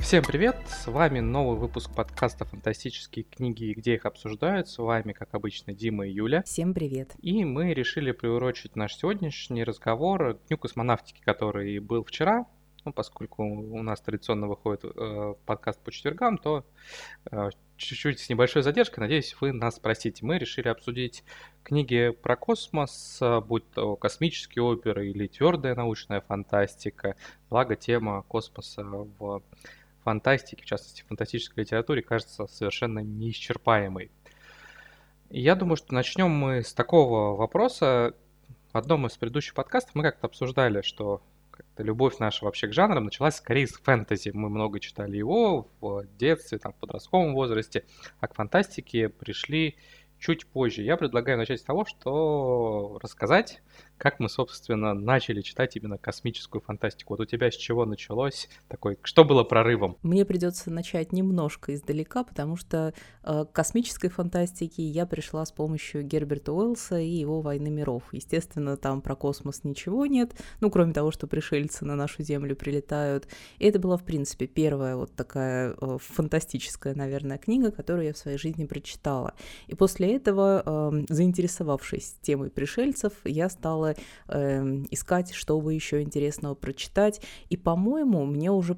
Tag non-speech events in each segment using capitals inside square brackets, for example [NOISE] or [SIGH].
Всем привет! С вами новый выпуск подкаста «Фантастические книги и где их обсуждают». С вами, как обычно, Дима и Юля. Всем привет! И мы решили приурочить наш сегодняшний разговор к Дню космонавтики, который был вчера. Ну, поскольку у нас традиционно выходит э, подкаст по четвергам, то э, чуть-чуть с небольшой задержкой, надеюсь, вы нас простите. Мы решили обсудить книги про космос, э, будь то космические оперы или твердая научная фантастика. Благо, тема космоса в фантастике, в частности, фантастической литературе, кажется совершенно неисчерпаемой. Я думаю, что начнем мы с такого вопроса. В одном из предыдущих подкастов мы как-то обсуждали, что как-то любовь наша вообще к жанрам началась скорее с фэнтези. Мы много читали его в детстве, там, в подростковом возрасте, а к фантастике пришли чуть позже. Я предлагаю начать с того, что рассказать, как мы, собственно, начали читать именно космическую фантастику. Вот у тебя с чего началось? Такой, что было прорывом? Мне придется начать немножко издалека, потому что э, к космической фантастике я пришла с помощью Герберта Уэллса и его «Войны миров». Естественно, там про космос ничего нет, ну, кроме того, что пришельцы на нашу Землю прилетают. И это была, в принципе, первая вот такая э, фантастическая, наверное, книга, которую я в своей жизни прочитала. И после этого, э, заинтересовавшись темой пришельцев, я стала э, искать, что бы еще интересного прочитать. И, по-моему, мне уже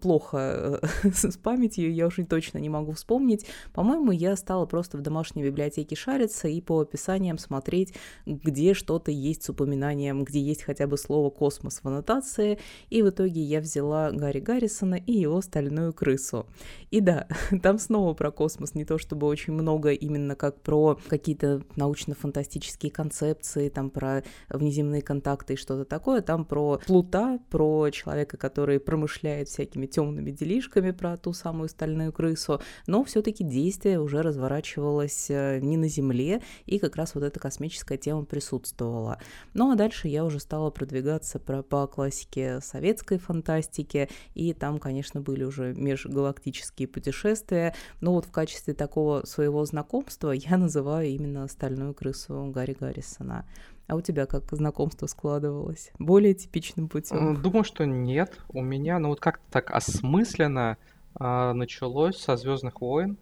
плохо э, [LAUGHS] с памятью, я уже точно не могу вспомнить. По-моему, я стала просто в домашней библиотеке шариться и по описаниям смотреть, где что-то есть с упоминанием, где есть хотя бы слово «космос» в аннотации. И в итоге я взяла Гарри Гаррисона и его «Стальную крысу». И да, [LAUGHS] там снова про космос, не то чтобы очень много именно как про какие-то научно-фантастические концепции, там про внеземные контакты и что-то такое, там про Плута, про человека, который промышляет всякими всякими темными делишками про ту самую стальную крысу, но все-таки действие уже разворачивалось э, не на Земле, и как раз вот эта космическая тема присутствовала. Ну а дальше я уже стала продвигаться про, по классике советской фантастики, и там, конечно, были уже межгалактические путешествия, но вот в качестве такого своего знакомства я называю именно «Стальную крысу» Гарри Гаррисона. А у тебя как знакомство складывалось? Более типичным путем? Думаю, что нет. У меня, ну вот как-то так осмысленно а, началось со Звездных войн.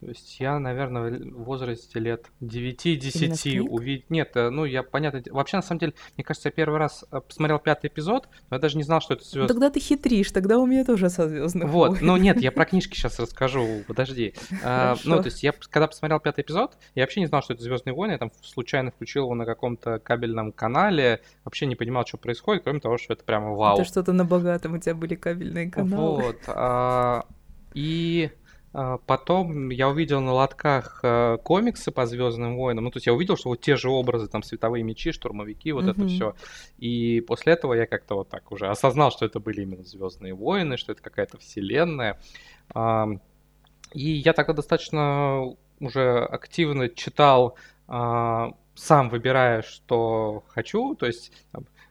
То есть я, наверное, в возрасте лет 9-10 увидел... Нет, э, ну я, понятно... Вообще, на самом деле, мне кажется, я первый раз э, посмотрел пятый эпизод, но я даже не знал, что это. Ну, тогда ты хитришь, тогда у меня тоже со звездных Вот, ну нет, я про [LAUGHS] книжки сейчас расскажу, подожди. А, ну, то есть я, когда посмотрел пятый эпизод, я вообще не знал, что это Звездные войны, я там случайно включил его на каком-то кабельном канале, вообще не понимал, что происходит, кроме того, что это прямо вау. Это что-то на богатом, у тебя были кабельные каналы. Вот, а, и потом я увидел на лотках э, комиксы по Звездным войнам. Ну, то есть я увидел, что вот те же образы, там световые мечи, штурмовики, вот mm-hmm. это все. И после этого я как-то вот так уже осознал, что это были именно Звездные войны, что это какая-то вселенная. И я тогда достаточно уже активно читал, а, сам выбирая, что хочу. То есть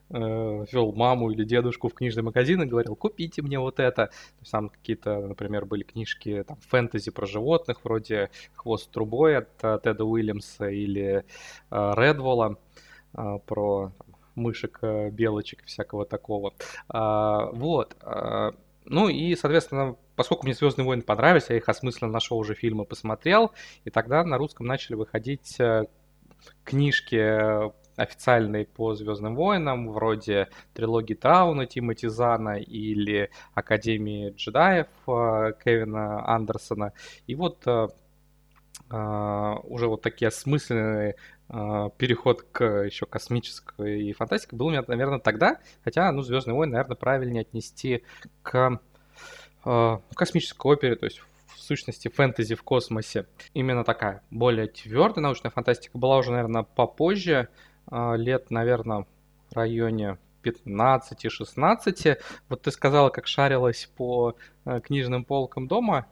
вел маму или дедушку в книжный магазин и говорил, купите мне вот это. Там какие-то, например, были книжки там, фэнтези про животных, вроде «Хвост трубой» от э, Теда Уильямса или э, Редвола э, про там, мышек, э, белочек и всякого такого. А, вот. Ну и, соответственно, поскольку мне Звездные войны понравились, я их осмысленно нашел уже фильмы, посмотрел, и тогда на русском начали выходить книжки официальные по Звездным войнам, вроде трилогии Трауна Тимоти Зана или Академии джедаев э, Кевина Андерсона. И вот э, э, уже вот такие осмысленные переход к еще космической фантастике был у меня, наверное, тогда, хотя, ну, Звездные войны, наверное, правильнее отнести к космической опере, то есть в сущности фэнтези в космосе. Именно такая более твердая научная фантастика была уже, наверное, попозже, лет, наверное, в районе 15-16. Вот ты сказала, как шарилась по э, книжным полкам дома,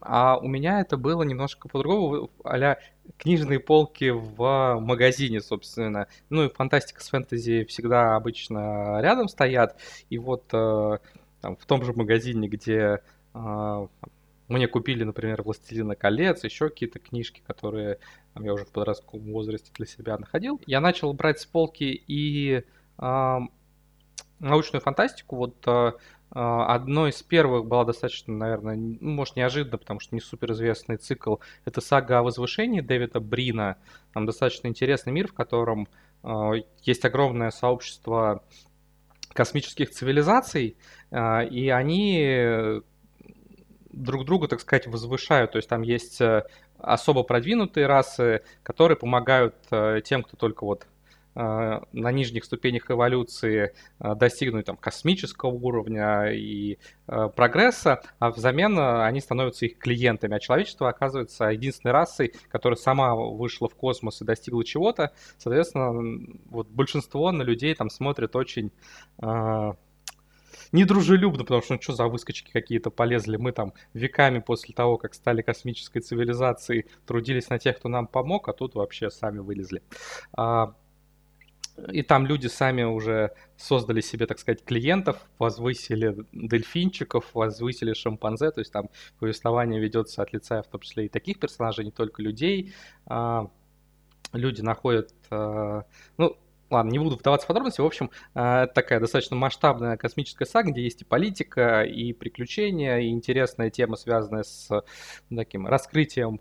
а у меня это было немножко по-другому, а книжные полки в магазине, собственно. Ну и фантастика с фэнтези всегда обычно рядом стоят. И вот э, там, в том же магазине, где э, мне купили, например, «Властелина колец», еще какие-то книжки, которые там, я уже в подростковом возрасте для себя находил. Я начал брать с полки и э, научную фантастику. Вот э, Одной из первых была достаточно, наверное, ну, может, неожиданно, потому что не суперизвестный цикл. Это сага о возвышении Дэвида Брина. Там достаточно интересный мир, в котором есть огромное сообщество космических цивилизаций, и они друг друга, так сказать, возвышают. То есть там есть э, особо продвинутые расы, которые помогают э, тем, кто только вот э, на нижних ступенях эволюции достигнуть там космического уровня и прогресса, а взамен они становятся их клиентами, а человечество оказывается единственной расой, которая сама вышла в космос и достигла чего-то. Соответственно, вот большинство на людей там смотрит очень недружелюбно, потому что ну что за выскочки какие-то полезли. Мы там веками после того, как стали космической цивилизацией, трудились на тех, кто нам помог, а тут вообще сами вылезли. А, и там люди сами уже создали себе, так сказать, клиентов, возвысили дельфинчиков, возвысили шимпанзе, то есть там повествование ведется от лица, в том числе и таких персонажей, не только людей. А, люди находят, а, ну, Ладно, не буду вдаваться в подробности. В общем, э, такая достаточно масштабная космическая сага, где есть и политика, и приключения, и интересная тема, связанная с таким раскрытием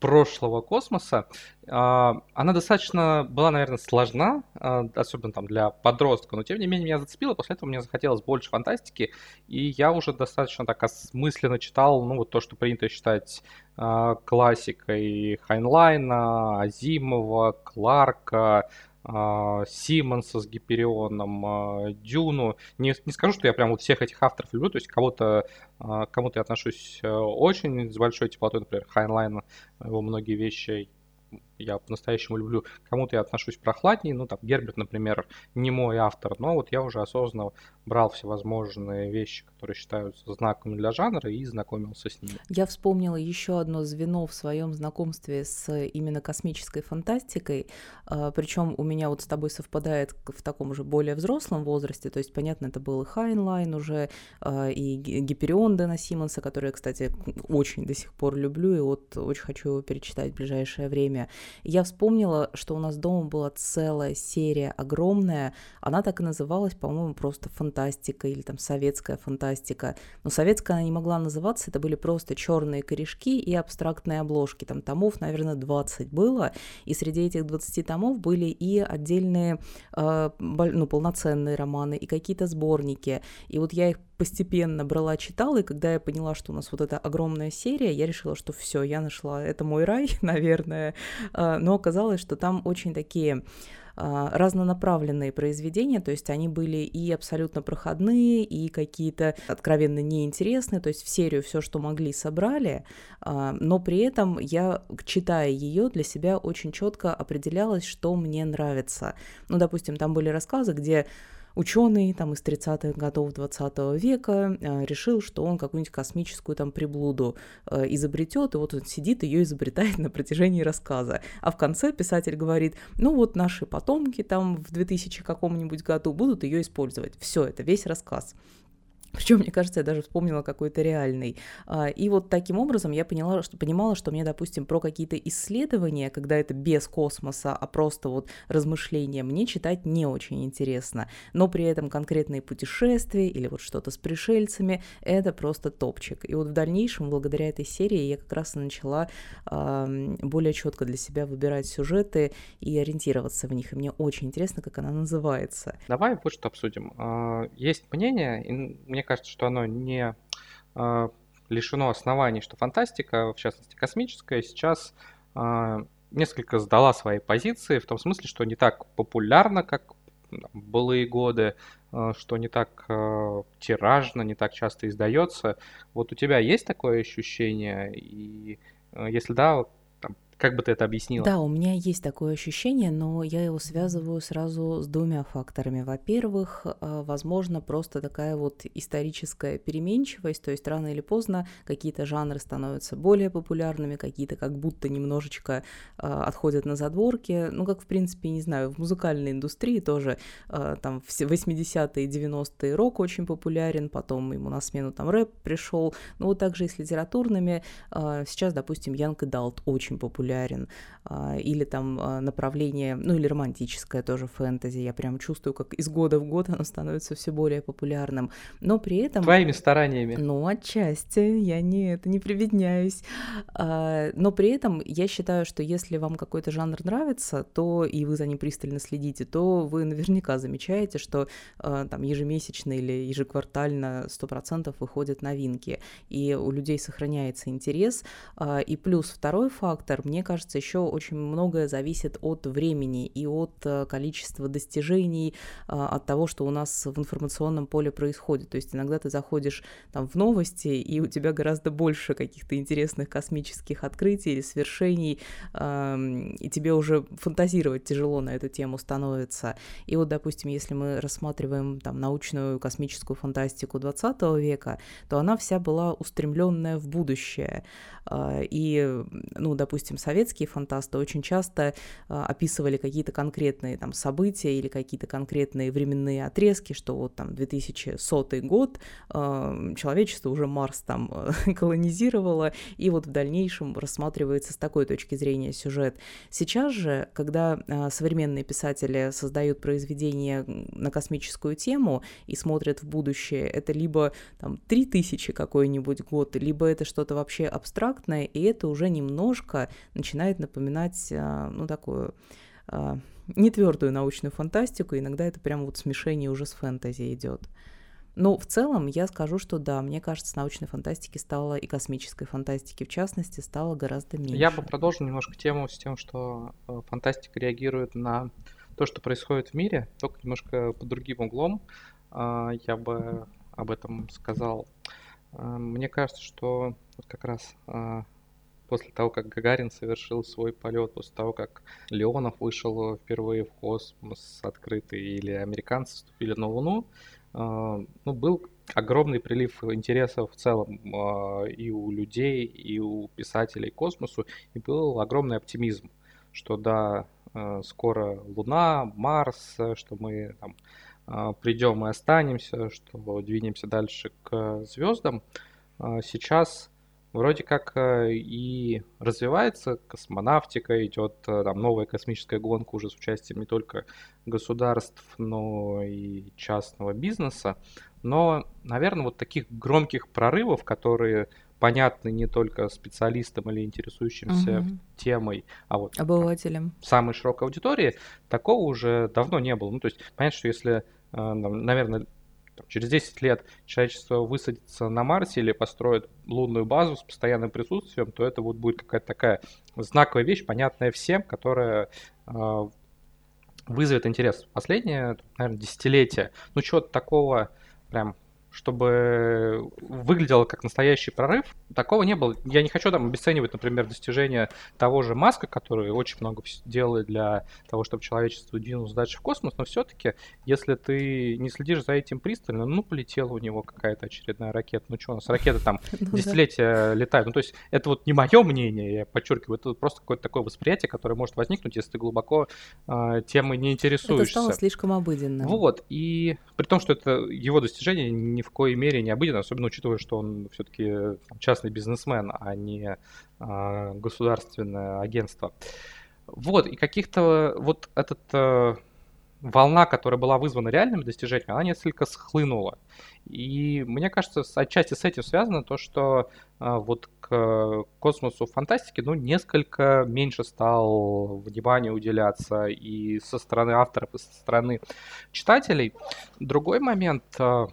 прошлого космоса. А, она достаточно была, наверное, сложна, а, особенно там для подростка, но тем не менее меня зацепила. После этого мне захотелось больше фантастики, и я уже достаточно так осмысленно читал, ну, вот то, что принято считать а, классикой Хайнлайна, Азимова, Кларка, Симмонса с Гиперионом, а, Дюну. Не, не скажу, что я прям вот всех этих авторов люблю, то есть кого-то, а, кому-то я отношусь э, очень с большой теплотой, например, Хайнлайн, его многие вещи я по-настоящему люблю. Кому-то я отношусь прохладнее, ну, там, Герберт, например, не мой автор, но вот я уже осознанно брал всевозможные вещи, которые считаются знаками для жанра, и знакомился с ними. Я вспомнила еще одно звено в своем знакомстве с именно космической фантастикой, а, причем у меня вот с тобой совпадает в таком же более взрослом возрасте, то есть, понятно, это был и Хайнлайн уже, а, и Гиперион Дэна Симмонса, который кстати, очень до сих пор люблю, и вот очень хочу его перечитать в ближайшее время. Я вспомнила, что у нас дома была целая серия огромная, она так и называлась, по-моему, просто фантастика или там советская фантастика. Но советская она не могла называться, это были просто черные корешки и абстрактные обложки. Там томов, наверное, 20 было, и среди этих 20 томов были и отдельные, э, ну, полноценные романы, и какие-то сборники. И вот я их постепенно брала, читала, и когда я поняла, что у нас вот эта огромная серия, я решила, что все, я нашла, это мой рай, [LAUGHS] наверное, а, но оказалось, что там очень такие а, разнонаправленные произведения, то есть они были и абсолютно проходные, и какие-то откровенно неинтересные, то есть в серию все, что могли, собрали, а, но при этом я, читая ее, для себя очень четко определялась, что мне нравится. Ну, допустим, там были рассказы, где ученый там из 30-х годов 20 века э, решил, что он какую-нибудь космическую там приблуду э, изобретет, и вот он сидит, ее изобретает [LAUGHS] на протяжении рассказа. А в конце писатель говорит, ну вот наши потомки там в 2000 каком-нибудь году будут ее использовать. Все, это весь рассказ. Причем, мне кажется, я даже вспомнила какой-то реальный. А, и вот таким образом я поняла, что, понимала, что мне, допустим, про какие-то исследования, когда это без космоса, а просто вот размышления, мне читать не очень интересно. Но при этом конкретные путешествия или вот что-то с пришельцами, это просто топчик. И вот в дальнейшем, благодаря этой серии, я как раз и начала э, более четко для себя выбирать сюжеты и ориентироваться в них. И мне очень интересно, как она называется. Давай вот что обсудим. А, есть мнение, и мне кажется, что оно не э, лишено оснований, что фантастика, в частности космическая, сейчас э, несколько сдала свои позиции, в том смысле, что не так популярно, как былые годы, э, что не так э, тиражно, не так часто издается. Вот у тебя есть такое ощущение? И э, если да, как бы ты это объяснила? Да, у меня есть такое ощущение, но я его связываю сразу с двумя факторами. Во-первых, а, возможно, просто такая вот историческая переменчивость, то есть рано или поздно какие-то жанры становятся более популярными, какие-то как будто немножечко а, отходят на задворки. Ну, как, в принципе, не знаю, в музыкальной индустрии тоже а, там в 80-е, 90-е рок очень популярен, потом ему на смену там рэп пришел. Ну, вот также и с литературными. Сейчас, допустим, Янг Далт очень популярен популярен, а, или там а, направление, ну или романтическое тоже фэнтези, я прям чувствую, как из года в год оно становится все более популярным, но при этом... Твоими стараниями. Ну, отчасти, я не, это не прибедняюсь, а, но при этом я считаю, что если вам какой-то жанр нравится, то и вы за ним пристально следите, то вы наверняка замечаете, что там ежемесячно или ежеквартально 100% выходят новинки, и у людей сохраняется интерес, и плюс второй фактор, мне кажется, еще очень многое зависит от времени и от э, количества достижений, а, от того, что у нас в информационном поле происходит. То есть иногда ты заходишь там в новости, и у тебя гораздо больше каких-то интересных космических открытий или свершений, и тебе уже фантазировать тяжело на эту тему становится. И вот, допустим, если мы рассматриваем там научную космическую фантастику 20 века, то она вся была устремленная в будущее. А, и, ну, допустим, советские фантасты очень часто а, описывали какие-то конкретные там события или какие-то конкретные временные отрезки, что вот там 2100 год а, человечество уже Марс там [LAUGHS] колонизировало, и вот в дальнейшем рассматривается с такой точки зрения сюжет. Сейчас же, когда современные писатели создают произведения на космическую тему и смотрят в будущее, это либо там 3000 какой-нибудь год, либо это что-то вообще абстрактное, и это уже немножко начинает напоминать, а, ну, такую а, не твердую научную фантастику, иногда это прям вот смешение уже с фэнтези идет. Но в целом я скажу, что да, мне кажется, научной фантастики стало и космической фантастики в частности стало гораздо меньше. Я бы продолжил немножко тему с тем, что э, фантастика реагирует на то, что происходит в мире, только немножко под другим углом. А, я бы об этом сказал. Мне кажется, что вот как раз после того, как Гагарин совершил свой полет, после того, как Леонов вышел впервые в космос открытый, или американцы вступили на Луну, а, ну, был огромный прилив интереса в целом а, и у людей, и у писателей космосу, и был огромный оптимизм, что да, скоро Луна, Марс, что мы там придем и останемся, что двинемся дальше к звездам. Сейчас вроде как э, и развивается космонавтика, идет э, там новая космическая гонка уже с участием не только государств, но и частного бизнеса. Но, наверное, вот таких громких прорывов, которые понятны не только специалистам или интересующимся угу. темой, а вот обывателям, самой широкой аудитории, такого уже давно не было. Ну, то есть, понятно, что если, э, наверное, там, через 10 лет человечество высадится на Марсе или построит лунную базу с постоянным присутствием, то это вот будет какая-то такая знаковая вещь, понятная всем, которая э, вызовет интерес. Последнее, наверное, десятилетие, ну чего-то такого прям чтобы выглядело как настоящий прорыв. Такого не было. Я не хочу там обесценивать, например, достижения того же Маска, который очень много делает для того, чтобы человечество двинулось дальше в космос, но все-таки, если ты не следишь за этим пристально, ну, полетела у него какая-то очередная ракета. Ну, что у нас, ракеты там [LAUGHS] ну десятилетия летают. Ну, то есть, это вот не мое мнение, я подчеркиваю, это просто какое-то такое восприятие, которое может возникнуть, если ты глубоко э, темой не интересуешься. Это стало слишком обыденным. Вот, и при том, что это его достижение не в коей мере не обыденно, особенно учитывая, что он все-таки частный бизнесмен, а не а, государственное агентство. Вот, и каких-то вот этот э, волна, которая была вызвана реальными достижениями, она несколько схлынула. И мне кажется, отчасти с этим связано то, что э, вот к космосу фантастики, ну, несколько меньше стал внимания уделяться и со стороны авторов, и со стороны читателей. Другой момент, э,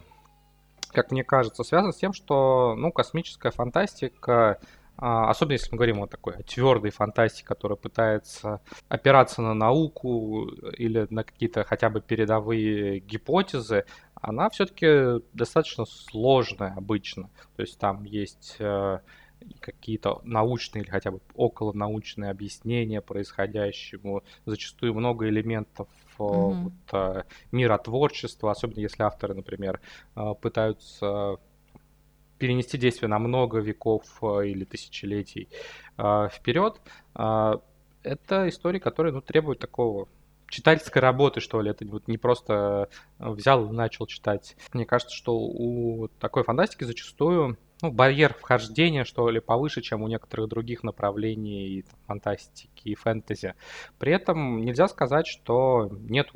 как мне кажется, связан с тем, что, ну, космическая фантастика, а, особенно если мы говорим о такой твердой фантастике, которая пытается опираться на науку или на какие-то хотя бы передовые гипотезы, она все-таки достаточно сложная обычно. То есть там есть э, какие-то научные или хотя бы околонаучные объяснения происходящему, зачастую много элементов mm-hmm. вот, а, миротворчества, особенно если авторы, например, а, пытаются перенести действие на много веков или тысячелетий вперед. Это истории, которые ну, требуют такого читательской работы, что ли. Это вот не просто взял и начал читать. Мне кажется, что у такой фантастики зачастую ну, барьер вхождения, что ли, повыше, чем у некоторых других направлений там, фантастики и фэнтези. При этом нельзя сказать, что нет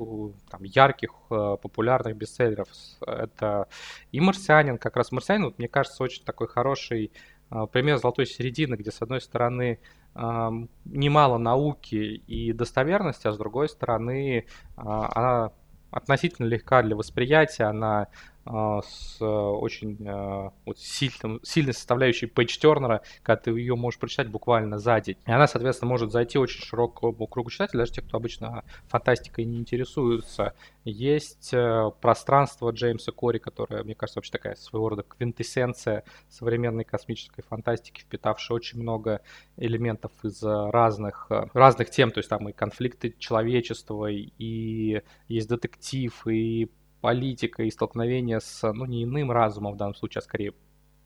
ярких э, популярных бестселлеров. Это и «Марсианин», как раз «Марсианин», вот, мне кажется, очень такой хороший э, пример золотой середины, где, с одной стороны, э, немало науки и достоверности, а с другой стороны, она относительно легка для восприятия, она с э, очень э, вот, сильным, сильной составляющей пейдж-тернера, когда ты ее можешь прочитать буквально за день. И она, соответственно, может зайти очень широкому кругу читателей, даже те, кто обычно фантастикой не интересуются. Есть э, пространство Джеймса Кори, которое, мне кажется, вообще такая своего рода квинтэссенция современной космической фантастики, впитавшая очень много элементов из разных, разных тем, то есть там и конфликты человечества, и есть детектив, и политика и столкновение с, ну, не иным разумом в данном случае, а скорее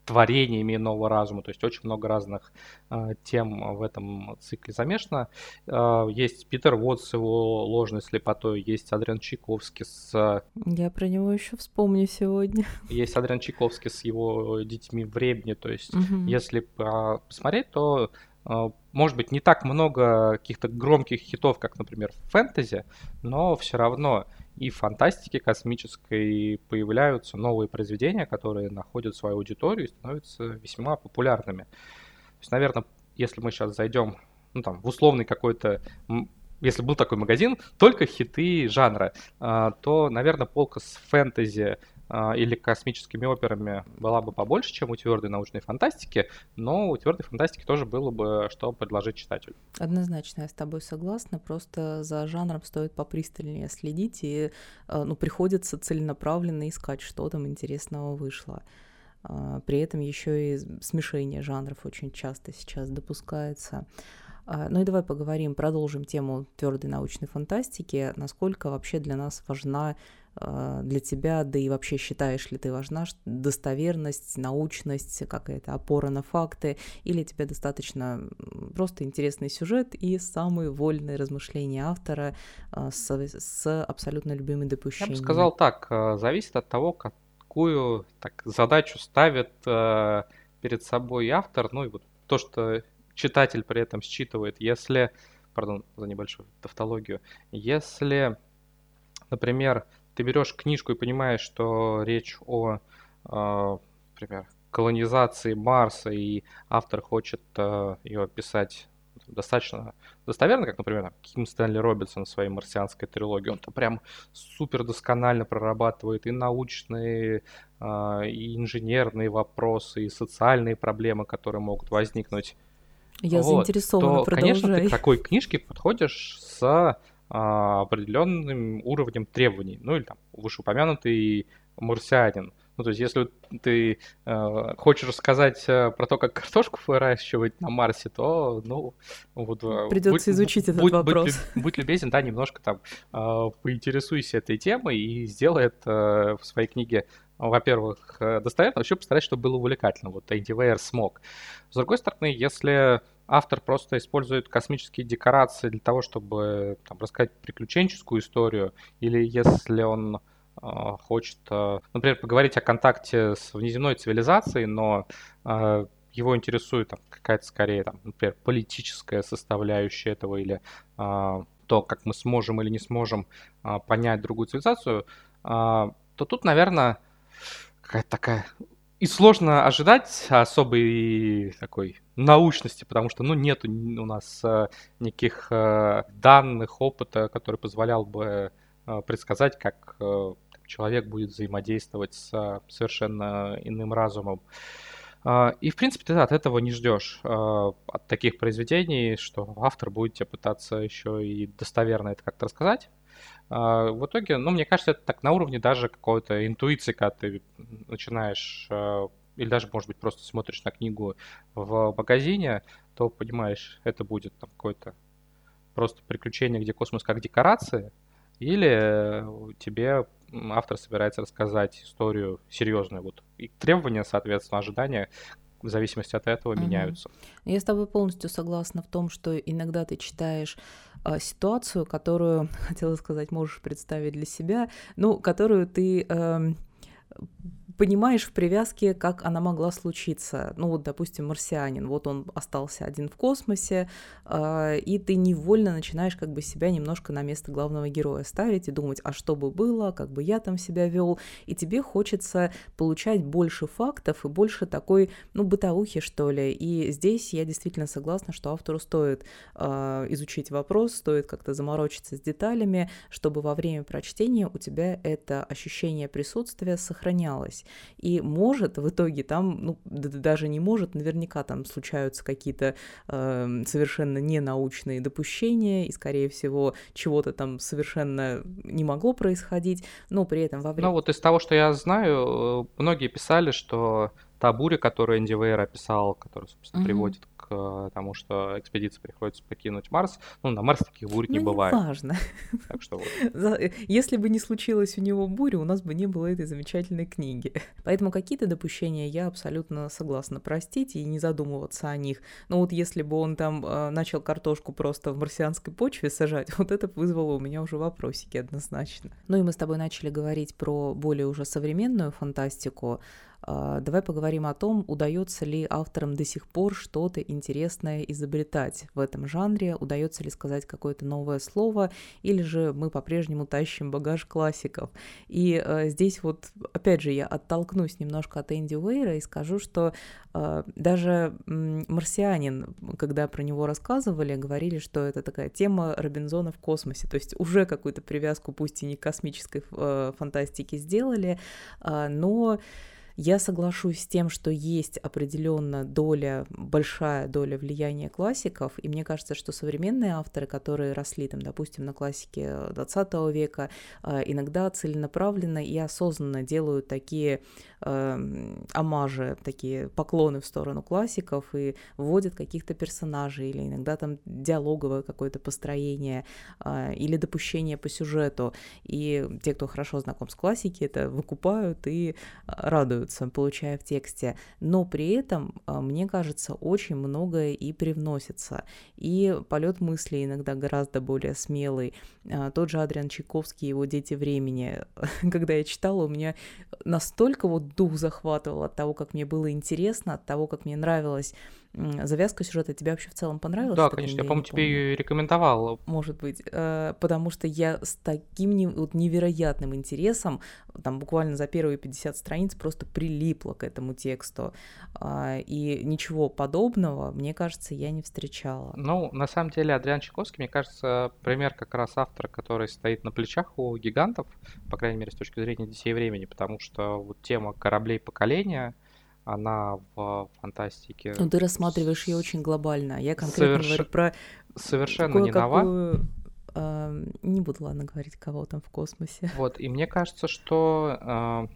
творениями иного разума, то есть очень много разных э, тем в этом цикле замешано. Э, есть Питер Вот с его ложной слепотой, есть Адриан Чайковский с... Я про него еще вспомню сегодня. [LAUGHS] Есть Адриан Чайковский с его детьми в Ребне, то есть угу. если посмотреть, то может быть, не так много каких-то громких хитов, как, например, в фэнтези, но все равно и в фантастике космической появляются новые произведения, которые находят свою аудиторию и становятся весьма популярными. То есть, наверное, если мы сейчас зайдем ну, там, в условный какой-то если был такой магазин, только хиты жанра, а, то, наверное, полка с фэнтези или космическими операми была бы побольше, чем у твердой научной фантастики, но у твердой фантастики тоже было бы что предложить читателю. Однозначно, я с тобой согласна, просто за жанром стоит попристальнее следить, и а, ну, приходится целенаправленно искать, что там интересного вышло. А, при этом еще и смешение жанров очень часто сейчас допускается. Ну и давай поговорим, продолжим тему твердой научной фантастики. Насколько вообще для нас важна а, для тебя, да и вообще считаешь ли ты важна достоверность, научность, какая-то опора на факты, или тебе достаточно просто интересный сюжет и самые вольные размышления автора а, с, с абсолютно любыми допущениями? Я бы сказал так, а, зависит от того, какую так, задачу ставит перед собой автор, ну и вот то, что читатель при этом считывает, если, пардон за небольшую тавтологию, если, например, ты берешь книжку и понимаешь, что речь о, э, например, колонизации Марса, и автор хочет э, ее описать достаточно достоверно, как, например, Ким Стэнли Робинсон в своей марсианской трилогии. Он там прям супер досконально прорабатывает и научные, э, и инженерные вопросы, и социальные проблемы, которые могут возникнуть. Я вот, заинтересована, то, продолжай. конечно, ты к такой книжке подходишь с определенным уровнем требований. Ну или там вышеупомянутый марсианин. Ну, то есть, если ты э, хочешь рассказать э, про то, как картошку выращивать на Марсе, то, ну, вот... Э, Придется будь, изучить этот будь, вопрос. Будь, будь любезен, да, немножко там э, поинтересуйся этой темой и сделай это в своей книге во-первых, достоверно, вообще постарайся, чтобы было увлекательно. Вот Вейер смог. С другой стороны, если автор просто использует космические декорации для того, чтобы там, рассказать приключенческую историю, или если он э, хочет, э, например, поговорить о контакте с внеземной цивилизацией, но э, его интересует там, какая-то скорее, там, например, политическая составляющая этого или то, как мы сможем или не сможем понять другую цивилизацию, то тут, наверное, какая-то такая и сложно ожидать особой такой научности, потому что, ну, нет у нас э, никаких э, данных, опыта, который позволял бы э, предсказать, как человек будет взаимодействовать с совершенно иным разумом. И, в принципе, ты от этого не ждешь, от таких произведений, что автор будет тебе пытаться еще и достоверно это как-то рассказать. В итоге, ну, мне кажется, это так на уровне даже какой-то интуиции, когда ты начинаешь а, или даже, может быть, просто смотришь на книгу в магазине, то понимаешь, это будет там какое-то просто приключение, где космос как декорация, или тебе автор собирается рассказать историю серьезную. Вот и требования, соответственно, ожидания в зависимости от этого угу. меняются. Я с тобой полностью согласна в том, что иногда ты читаешь э, ситуацию, которую, [LAUGHS] хотела сказать, можешь представить для себя, ну, которую ты... Э, понимаешь в привязке, как она могла случиться. Ну вот, допустим, марсианин, вот он остался один в космосе, э, и ты невольно начинаешь как бы себя немножко на место главного героя ставить и думать, а что бы было, как бы я там себя вел, и тебе хочется получать больше фактов и больше такой, ну, бытовухи, что ли. И здесь я действительно согласна, что автору стоит э, изучить вопрос, стоит как-то заморочиться с деталями, чтобы во время прочтения у тебя это ощущение присутствия сохранялось. И может в итоге там, ну, даже не может, наверняка там случаются какие-то э, совершенно ненаучные допущения, и, скорее всего, чего-то там совершенно не могло происходить, но при этом во время... Ну вот из того, что я знаю, э, многие писали, что та буря, которую Энди Вейер описал, которая, собственно, mm-hmm. приводит к тому, что экспедиции приходится покинуть Марс. Ну, на Марс таких бурь не ну, бывает. важно. Так что вот. [LAUGHS] Если бы не случилось у него буря, у нас бы не было этой замечательной книги. [LAUGHS] Поэтому какие-то допущения я абсолютно согласна простить и не задумываться о них. Но вот если бы он там э, начал картошку просто в марсианской почве сажать, [LAUGHS] вот это вызвало у меня уже вопросики однозначно. Ну и мы с тобой начали говорить про более уже современную фантастику. А, давай поговорим о том, удается ли авторам до сих пор что-то интересное изобретать в этом жанре, удается ли сказать какое-то новое слово, или же мы по-прежнему тащим багаж классиков. И э, здесь вот, опять же, я оттолкнусь немножко от Энди Уэйра и скажу, что э, даже «Марсианин», когда про него рассказывали, говорили, что это такая тема Робинзона в космосе, то есть уже какую-то привязку, пусть и не космической э, фантастики сделали, э, но я соглашусь с тем, что есть определенно доля, большая доля влияния классиков, и мне кажется, что современные авторы, которые росли, там, допустим, на классике 20 века, а, иногда целенаправленно и осознанно делают такие э, омажи, такие поклоны в сторону классиков и вводят каких-то персонажей или иногда там диалоговое какое-то построение э, или допущение по сюжету. И те, кто хорошо знаком с классикой, это выкупают и радуются, получая в тексте. Но при этом, э, мне кажется, очень многое и привносится. И полет мысли иногда гораздо более смелый. Э, тот же Адриан Чайковский, его «Дети времени». [LAUGHS] Когда я читала, у меня настолько вот дух захватывал от того, как мне было интересно, от того, как мне нравилось завязка сюжета тебе вообще в целом понравилась? Да, конечно, я, помню, тебе ее рекомендовал. Может быть, э, потому что я с таким невероятным интересом, там буквально за первые 50 страниц просто прилипла к этому тексту, э, и ничего подобного, мне кажется, я не встречала. Ну, на самом деле, Адриан Чайковский, мне кажется, пример как раз автора, который стоит на плечах у гигантов, по крайней мере, с точки зрения детей времени, потому что вот тема кораблей поколения — она в фантастике. Ну, ты рассматриваешь ее очень глобально. Я конкретно Соверш... говорю про совершенно не нова. Э, не буду, ладно, говорить, кого там в космосе. Вот, и мне кажется, что, э,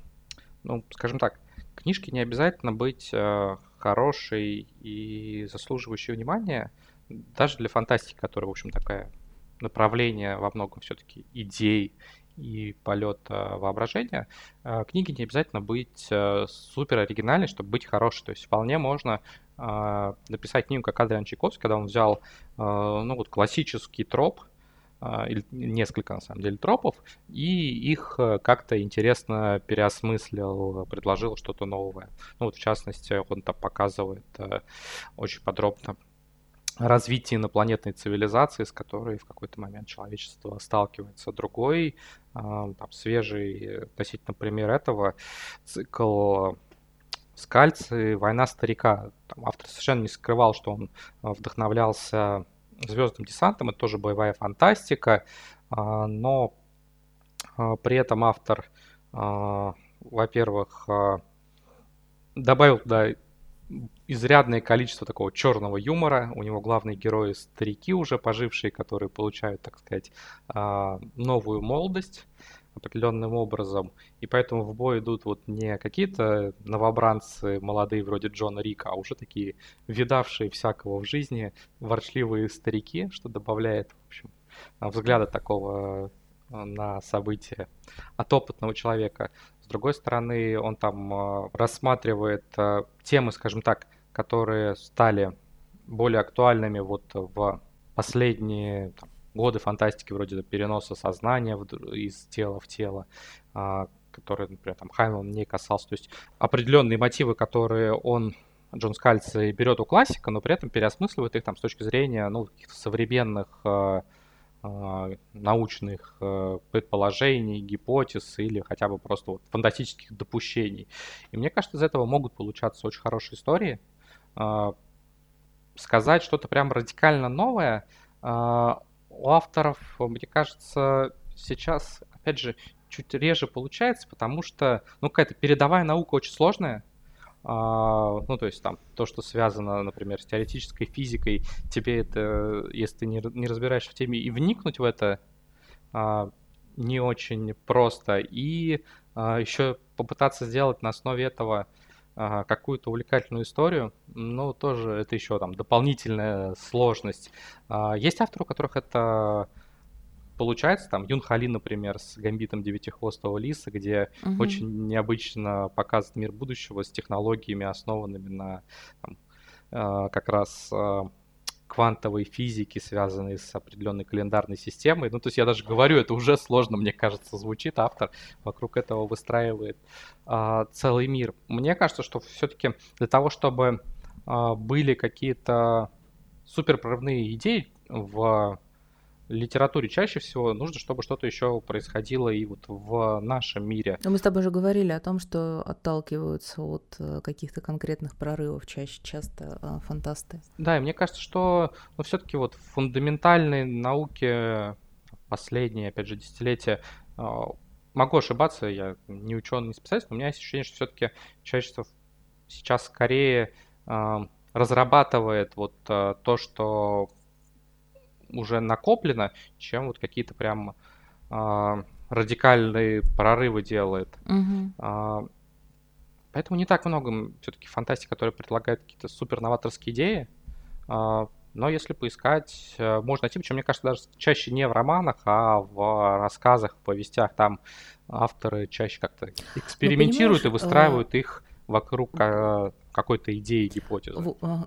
ну, скажем так, книжки не обязательно быть э, хорошей и заслуживающей внимания, даже для фантастики, которая, в общем, такая направление во многом все-таки идей и полет э, воображения, э, книги не обязательно быть э, супер оригинальной, чтобы быть хорошей. То есть вполне можно написать книгу, как Адриан Чайковский, когда он взял ну, вот классический троп, или несколько, на самом деле, тропов, и их как-то интересно переосмыслил, предложил что-то новое. Ну вот, в частности, он там показывает очень подробно развитие инопланетной цивилизации, с которой в какой-то момент человечество сталкивается. Другой, а, там, свежий относительно пример этого, цикл Скальцы «Война старика». Там автор совершенно не скрывал, что он а, вдохновлялся «Звездным десантом», это тоже боевая фантастика, а, но при этом автор, во-первых, добавил туда изрядное количество такого черного юмора. У него главные герои старики уже пожившие, которые получают, так сказать, а, новую молодость определенным образом. И поэтому в бой идут вот не какие-то новобранцы молодые вроде Джона Рика, а уже такие видавшие всякого в жизни ворчливые старики, что добавляет, в общем, взгляда такого на события от опытного человека. С другой стороны, он там э, рассматривает э, темы, скажем так, которые стали более актуальными вот в последние там, годы фантастики, вроде переноса сознания из тела в тело, а, который, например, там Хайнлан не касался. То есть определенные мотивы, которые он Джон Скальци берет у классика, но при этом переосмысливает их там с точки зрения ну, каких-то современных научных э, предположений, гипотез или хотя бы просто вот фантастических допущений. И мне кажется, из этого могут получаться очень хорошие истории. Э, сказать что-то прям радикально новое э, у авторов, мне кажется, сейчас, опять же, чуть реже получается, потому что, ну, какая-то передовая наука очень сложная, а, ну, то есть там то, что связано, например, с теоретической физикой, тебе это, если ты не, не разбираешься в теме, и вникнуть в это а, не очень просто. И а, еще попытаться сделать на основе этого какую-то увлекательную историю, ну, тоже это еще там дополнительная сложность. Есть авторы, у которых это получается, там Юн Хали, например, с гамбитом девятихвостого лиса, где угу. очень необычно показывает мир будущего с технологиями, основанными на там, э, как раз э, квантовой физики, связанной с определенной календарной системой. Ну, то есть я даже говорю, это уже сложно, мне кажется, звучит. Автор вокруг этого выстраивает э, целый мир. Мне кажется, что все-таки для того, чтобы э, были какие-то суперпрорывные идеи в литературе чаще всего нужно, чтобы что-то еще происходило и вот в нашем мире. Но мы с тобой же говорили о том, что отталкиваются от э, каких-то конкретных прорывов чаще, часто э, фантасты. Да, и мне кажется, что ну, все-таки вот в фундаментальной науке последние, опять же, десятилетия э, могу ошибаться, я не ученый, не специалист, но у меня есть ощущение, что все-таки всего сейчас скорее разрабатывает вот то, что уже накоплено, чем вот какие-то прям э, радикальные прорывы делает. Угу. Э, поэтому не так много все-таки фантастики, которые предлагают какие-то супер новаторские идеи. Э, но если поискать, э, можно найти, причем, мне кажется, даже чаще не в романах, а в рассказах, в повестях. Там авторы чаще как-то ну, экспериментируют и выстраивают а... их вокруг какой-то идеи, гипотезы.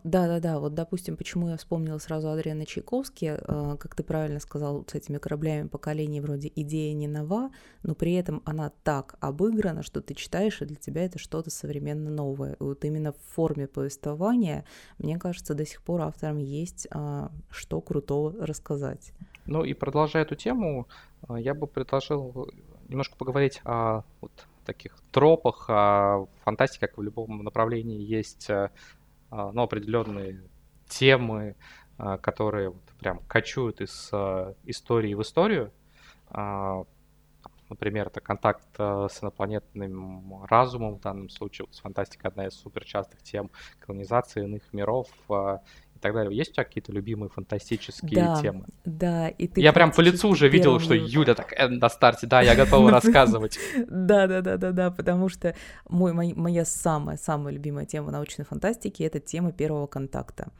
Да-да-да, вот, допустим, почему я вспомнила сразу Адриана Чайковски, а, как ты правильно сказал, с этими кораблями поколений вроде идея не нова, но при этом она так обыграна, что ты читаешь, и для тебя это что-то совершенно новое. И вот именно в форме повествования, мне кажется, до сих пор авторам есть а, что крутого рассказать. Ну и продолжая эту тему, а, я бы предложил немножко поговорить о вот, таких тропах. А в как в любом направлении, есть э, а, ну, определенные темы, а, которые вот прям качуют из э, истории в историю. Например, это контакт э, с инопланетным разумом, в данном случае вот, фантастика одна из супер частых тем колонизации иных миров, и так далее. Есть у тебя какие-то любимые фантастические да, темы? Да, и ты Я прям по лицу уже видел, что Юля так э, на старте, да, я готова [LAUGHS] рассказывать. Да, да, да, да, да, потому что мой, моя самая самая любимая тема научной фантастики это тема первого контакта.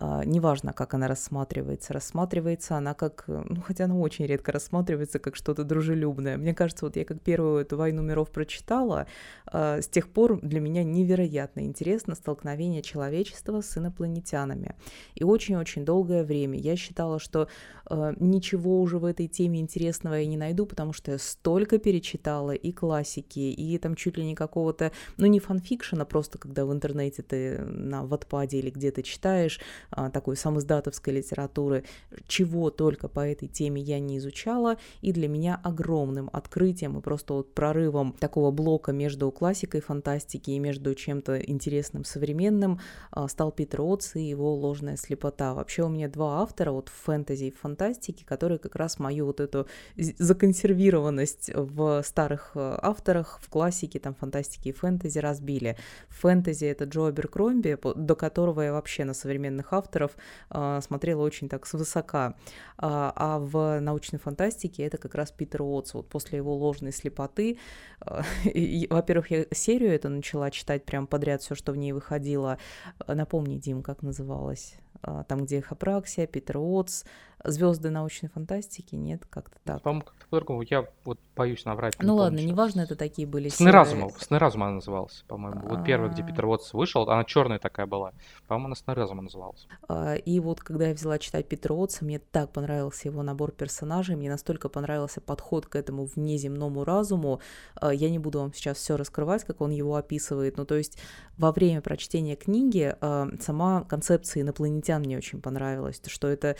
А, неважно, как она рассматривается. Рассматривается она как, э, ну, хотя она очень редко рассматривается как что-то дружелюбное. Мне кажется, вот я как первую эту «Войну миров» прочитала, а, с тех пор для меня невероятно интересно столкновение человечества с инопланетянами. И очень-очень долгое время я считала, что а, ничего уже в этой теме интересного я не найду, потому что я столько перечитала и классики, и там чуть ли не какого-то, ну, не фанфикшена, просто когда в интернете ты на Ватпаде или где-то читаешь, такой самоздатовской литературы, чего только по этой теме я не изучала, и для меня огромным открытием и просто вот прорывом такого блока между классикой фантастики и между чем-то интересным современным а, стал Питер Отс и его «Ложная слепота». Вообще у меня два автора вот в фэнтези и в фантастике, которые как раз мою вот эту законсервированность в старых э, авторах, в классике, там, фантастике и фэнтези разбили. Фэнтези — это Джо Аберкромби, до которого я вообще на современных авторов э, смотрела очень так свысока. А, а в научной фантастике это как раз Питер Уотс. Вот после его ложной слепоты, [LAUGHS] и, во-первых, я серию это начала читать прям подряд, все, что в ней выходило. Напомни, Дим, как называлась? Там, где Хапраксия, Питер Уотс, звезды научной фантастики, нет, как-то так. По-моему, как-то по-другому. Я вот боюсь наврать. Ну ладно, неважно, это такие были. Сны разума, Сны разума она называлась, по-моему. Вот первая, где Питер Уотс вышел, она черная такая была. По-моему, она Сны разума называлась. А, и вот когда я взяла читать Питера Уотса, мне так понравился его набор персонажей, мне настолько понравился подход к этому внеземному разуму. А, я не буду вам сейчас все раскрывать, как он его описывает. Ну, то есть во время прочтения книги а, сама концепция инопланетян мне очень понравилась, что это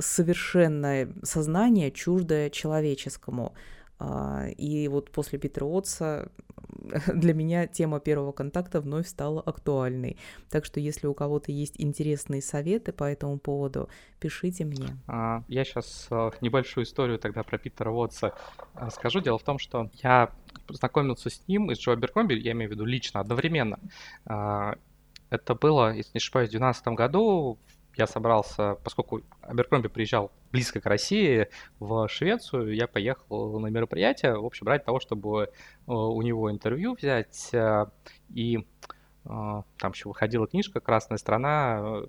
совершенное сознание, чуждое человеческому. А, и вот после Питера Отца [LAUGHS] для меня тема первого контакта вновь стала актуальной. Так что если у кого-то есть интересные советы по этому поводу, пишите мне. А, я сейчас э, небольшую историю тогда про Питера Уотса э, скажу. Дело в том, что я познакомился с ним из Джо Беркомби, я имею в виду лично, одновременно. А, это было, если не ошибаюсь, в 2012 году я собрался, поскольку Аберкромби приезжал близко к России, в Швецию, я поехал на мероприятие, в общем, ради того, чтобы э, у него интервью взять. Э, и э, там еще выходила книжка «Красная страна»,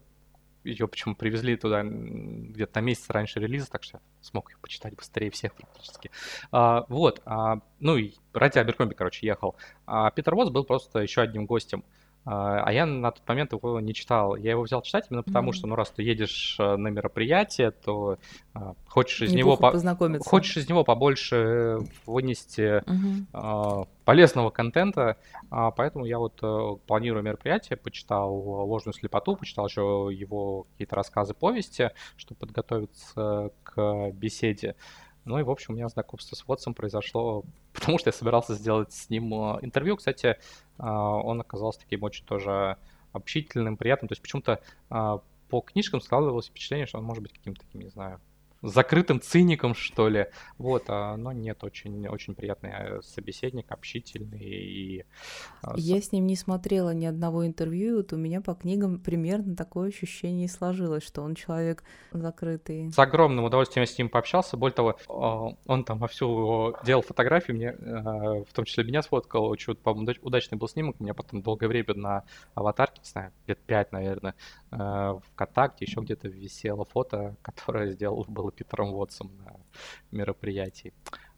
ее почему привезли туда где-то на месяц раньше релиза, так что я смог ее почитать быстрее всех практически. А, вот, а, ну и ради Аберкромби, короче, ехал. А Питер Вотс был просто еще одним гостем. А я на тот момент его не читал. Я его взял читать именно потому, mm-hmm. что, ну, раз ты едешь э, на мероприятие, то а, хочешь из него по... хочешь из него побольше вынести mm-hmm. а, полезного контента, а, поэтому я вот а, планирую мероприятие, почитал ложную слепоту, почитал еще его какие-то рассказы, повести, чтобы подготовиться к беседе. Ну и, в общем, у меня знакомство с Вотсом произошло, [LAUGHS] потому что я собирался сделать с ним э, интервью. Кстати, а, он оказался таким очень тоже общительным, приятным. То есть почему-то а, по книжкам складывалось впечатление, что он может быть каким-то таким, не знаю, закрытым циником, что ли. Вот, а, но нет, очень, очень приятный э, собеседник, общительный. И... А, Я с ним не смотрела ни одного интервью, и вот у меня по книгам примерно такое ощущение и сложилось, что он человек закрытый. С огромным удовольствием я с ним пообщался. Более того, а, он там вовсю делал фотографии, мне, в том числе меня сфоткал, очень, по-моему, удачный был снимок, у меня потом долгое время на аватарке, не знаю, лет пять, наверное, ВКонтакте, еще где-то висело фото, [LAUGHS] которое сделал, было Питером Уотсом на мероприятии.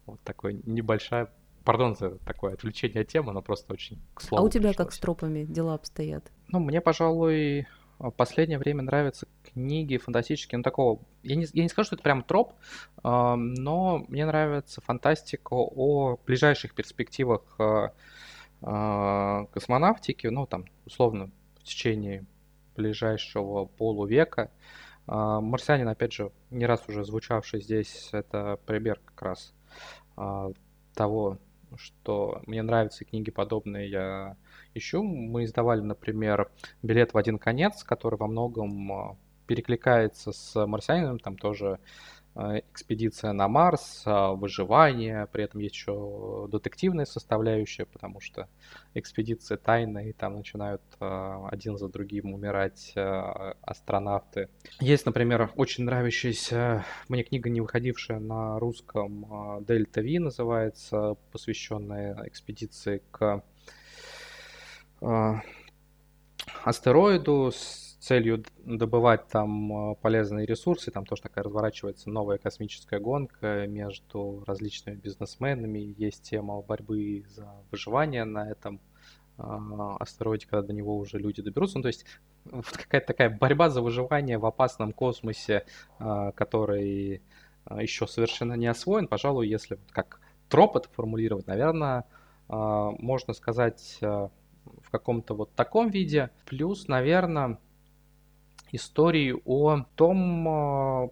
Вот такой небольшая Пардон за такое отвлечение от темы, но просто очень к слову. А у тебя пришлось. как с тропами дела обстоят? Ну, мне, пожалуй, в последнее время нравятся книги фантастические, ну, такого... Я не, я не скажу, что это прям троп, э, но мне нравится фантастика о ближайших перспективах э, э, космонавтики, ну, там, условно, в течение ближайшего полувека. А, Марсианин, опять же, не раз уже звучавший здесь, это пример как раз а, того, что мне нравятся книги подобные, я ищу. Мы издавали, например, «Билет в один конец», который во многом а, перекликается с «Марсианином», там тоже экспедиция на Марс, а, выживание, при этом есть еще детективная составляющая, потому что экспедиция тайная, и там начинают а, один за другим умирать а, астронавты. Есть, например, очень нравящаяся мне книга, не выходившая на русском, Дельта Ви называется, посвященная экспедиции к астероиду с целью добывать там э, полезные ресурсы, там тоже такая разворачивается новая космическая гонка между различными бизнесменами, есть тема борьбы за выживание на этом э, астероиде, когда до него уже люди доберутся. Ну, то есть вот какая-то такая борьба за выживание в опасном космосе, э, который еще совершенно не освоен. Пожалуй, если вот как троп это формулировать, наверное, можно сказать в каком-то вот таком виде. Плюс, наверное, истории о том, а,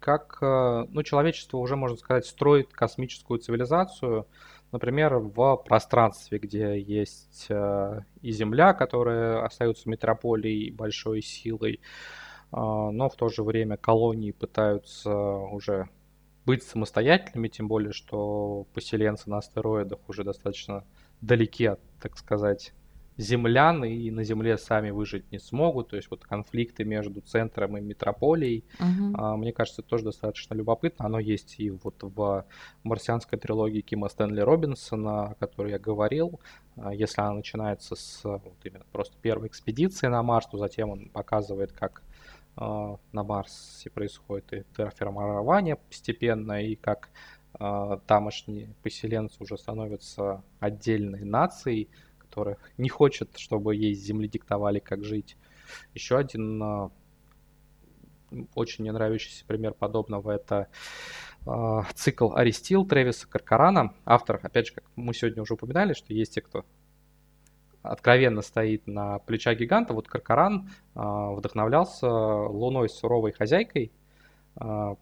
как а, ну, человечество уже, можно сказать, строит космическую цивилизацию, например, в пространстве, где есть а, и Земля, которая остается метрополией большой силой, но в то же время колонии пытаются уже быть самостоятельными, тем более, что поселенцы на астероидах уже достаточно далеки от, так сказать, землян и на земле сами выжить не смогут. То есть вот конфликты между центром и метрополией, uh-huh. мне кажется, тоже достаточно любопытно. Оно есть и вот в марсианской трилогии Кима Стэнли Робинсона, о которой я говорил. А, если она начинается с вот именно просто первой экспедиции на Марс, то затем он показывает, как а, на Марсе происходит и терраформирование постепенно, и как тамошние поселенцы уже становятся отдельной нацией, которая не хочет, чтобы ей земли диктовали, как жить. Еще один э, очень мне нравящийся пример подобного это э, цикл Аристил Тревиса Каркарана. Автор, опять же, как мы сегодня уже упоминали, что есть те, кто откровенно стоит на плечах гиганта. Вот Каркаран э, вдохновлялся луной суровой хозяйкой, э,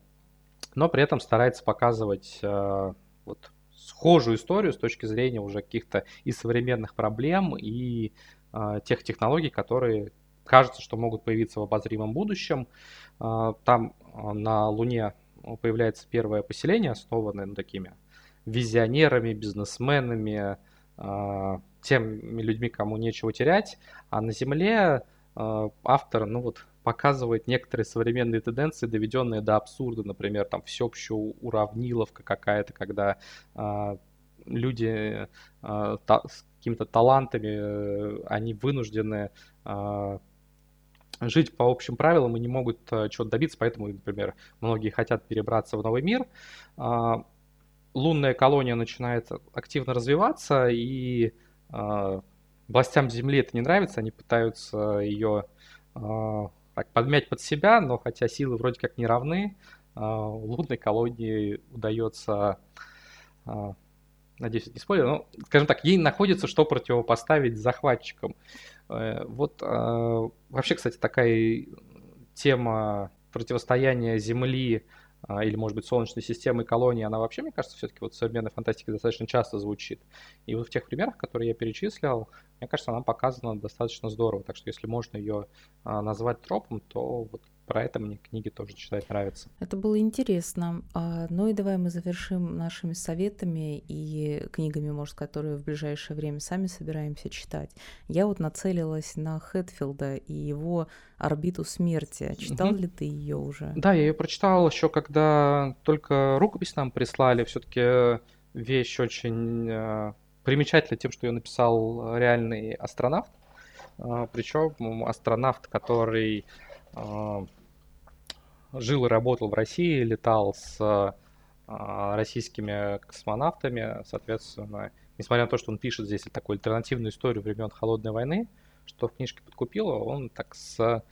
но при этом старается показывать вот схожую историю с точки зрения уже каких-то и современных проблем, и э, тех технологий, которые кажется, что могут появиться в обозримом будущем. Э, там э, на Луне появляется первое поселение, основанное ну, такими визионерами, бизнесменами, э, теми людьми, кому нечего терять, а на Земле автор, ну вот, показывает некоторые современные тенденции, доведенные до абсурда, например, там всеобщая уравниловка какая-то, когда э, люди э, та, с какими-то талантами, э, они вынуждены э, жить по общим правилам и не могут э, чего-то добиться, поэтому, например, многие хотят перебраться в новый мир. Э, лунная колония начинает активно развиваться, и э, властям Земли это не нравится, они пытаются ее так, подмять под себя, но хотя силы вроде как не равны, э, лунной колонии удается, э, надеюсь, это не спойлер, но, скажем так, ей находится что противопоставить захватчикам. Э, вот э, вообще, кстати, такая тема противостояния Земли а, или, может быть, Солнечной системы колонии, она вообще, мне кажется, все-таки вот в современной фантастике достаточно часто звучит. И вот в тех примерах, которые я перечислил, мне кажется, она показана достаточно здорово. Так что если можно ее а, назвать тропом, то вот про это мне книги тоже читать нравятся. Это было интересно. А, ну и давай мы завершим нашими советами и книгами, может, которые в ближайшее время сами собираемся читать. Я вот нацелилась на Хэтфилда и его «Орбиту смерти». Читал угу. ли ты ее уже? Да, я ее прочитал еще, когда только рукопись нам прислали. Все-таки вещь очень э, примечательна тем, что ее написал реальный астронавт. Э, причем астронавт, который э, жил и работал в России, летал с а, российскими космонавтами, соответственно, несмотря на то, что он пишет здесь такую альтернативную историю времен Холодной войны, что в книжке подкупило, он так с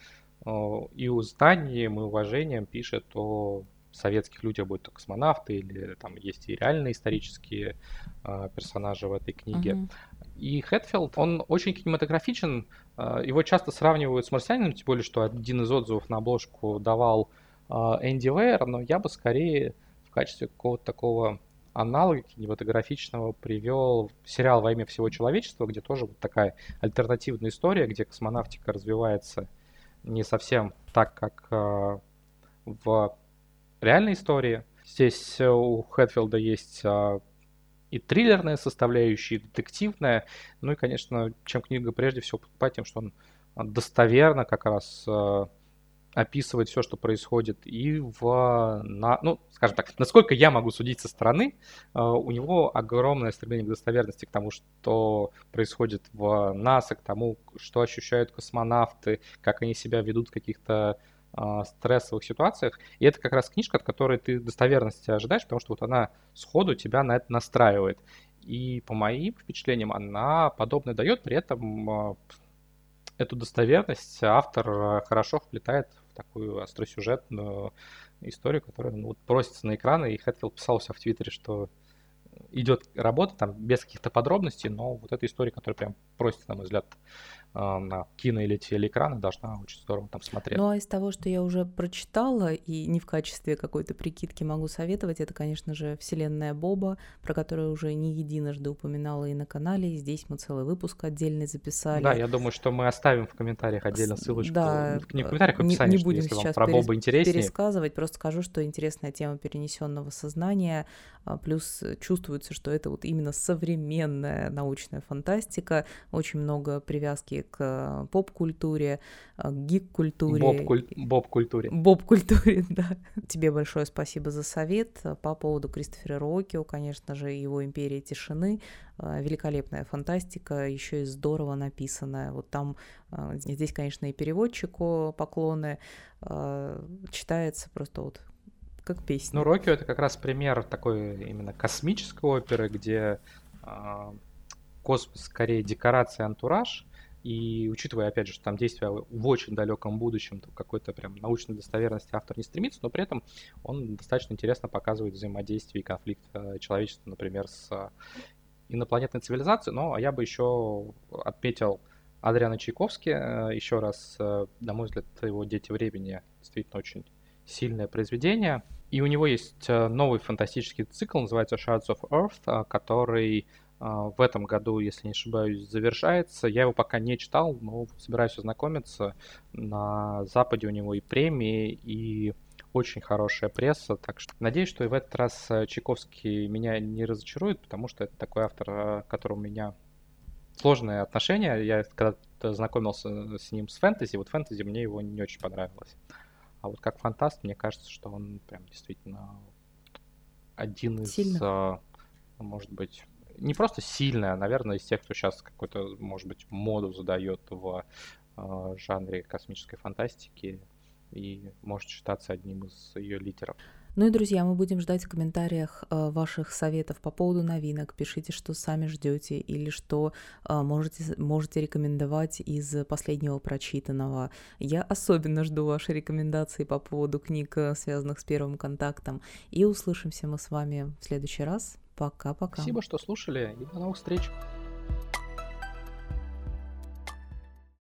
и узнанием, и уважением пишет о советских людях, будь то космонавты или там есть и реальные исторические э, персонажи в этой книге. Uh-huh. И Хэтфилд, он очень кинематографичен, э, его часто сравнивают с «Марсианином», тем более, что один из отзывов на обложку давал а, Энди Вейер, но я бы скорее в качестве какого-то такого аналога кинематографичного привел сериал «Во имя всего человечества», где тоже вот такая альтернативная история, где космонавтика развивается не совсем так, как э, в реальной истории. Здесь у Хэтфилда есть э, и триллерная составляющая, и детективная. Ну и, конечно, чем книга прежде всего покупать, тем, что он достоверно как раз э, описывает все, что происходит, и в, на, ну, скажем так, насколько я могу судить со стороны, э, у него огромное стремление к достоверности, к тому, что происходит в НАСА, к тому, что ощущают космонавты, как они себя ведут в каких-то э, стрессовых ситуациях. И это как раз книжка, от которой ты достоверности ожидаешь, потому что вот она сходу тебя на это настраивает. И по моим впечатлениям она подобное дает, при этом э, эту достоверность автор хорошо вплетает такую остросюжетную историю, которая ну, вот просится на экраны, и Хэтфилд писал в Твиттере, что идет работа там без каких-то подробностей, но вот эта история, которая прям просится, на мой взгляд, на кино или телеэкраны должна очень здорово там смотреть. Ну а из того, что я уже прочитала и не в качестве какой-то прикидки могу советовать, это, конечно же, «Вселенная Боба», про которую уже не единожды упоминала и на канале, и здесь мы целый выпуск отдельный записали. Да, я думаю, что мы оставим в комментариях отдельно ссылочку. Да, не в комментариях, а в описании, не, не будем что, сейчас про перес... Боба интереснее. пересказывать, просто скажу, что интересная тема перенесенного сознания, а, плюс чувствуется, что это вот именно современная научная фантастика, очень много привязки к э, поп-культуре, э, гик-культуре. Боб-культуре. Боб-культуре, [LAUGHS] да. Тебе большое спасибо за совет э, по поводу Кристофера Рокио, конечно же, его «Империя тишины». Великолепная фантастика, еще и здорово написанная. Вот там, здесь, конечно, и переводчику поклоны, читается просто вот как песня. Ну, Рокио это как раз пример такой именно космической оперы, где космос скорее декорация, антураж, и учитывая, опять же, что там действие в очень далеком будущем, то какой-то прям научной достоверности автор не стремится, но при этом он достаточно интересно показывает взаимодействие и конфликт э, человечества, например, с э, инопланетной цивилизацией. Но я бы еще отметил Адриана Чайковски. Э, еще раз, на мой взгляд, его «Дети времени» действительно очень сильное произведение. И у него есть новый фантастический цикл, называется Shards of Earth, который в этом году, если не ошибаюсь, завершается. Я его пока не читал, но собираюсь ознакомиться. На Западе у него и премии, и очень хорошая пресса, так что надеюсь, что и в этот раз э, Чайковский меня не разочарует, потому что это такой автор, э, который у меня сложные отношения. Я когда знакомился с ним с фэнтези, вот фэнтези мне его не очень понравилось. А вот как фантаст, мне кажется, что он прям действительно один из, Сильно. Э, может быть, не просто сильная, а, наверное, из тех, кто сейчас какой-то, может быть, моду задает в э, жанре космической фантастики и может считаться одним из ее лидеров. Ну и, друзья, мы будем ждать в комментариях э, ваших советов по поводу новинок. Пишите, что сами ждете или что э, можете, можете рекомендовать из последнего прочитанного. Я особенно жду ваши рекомендации по поводу книг, связанных с первым контактом. И услышимся мы с вами в следующий раз. Пока-пока. Спасибо, что слушали, и до новых встреч.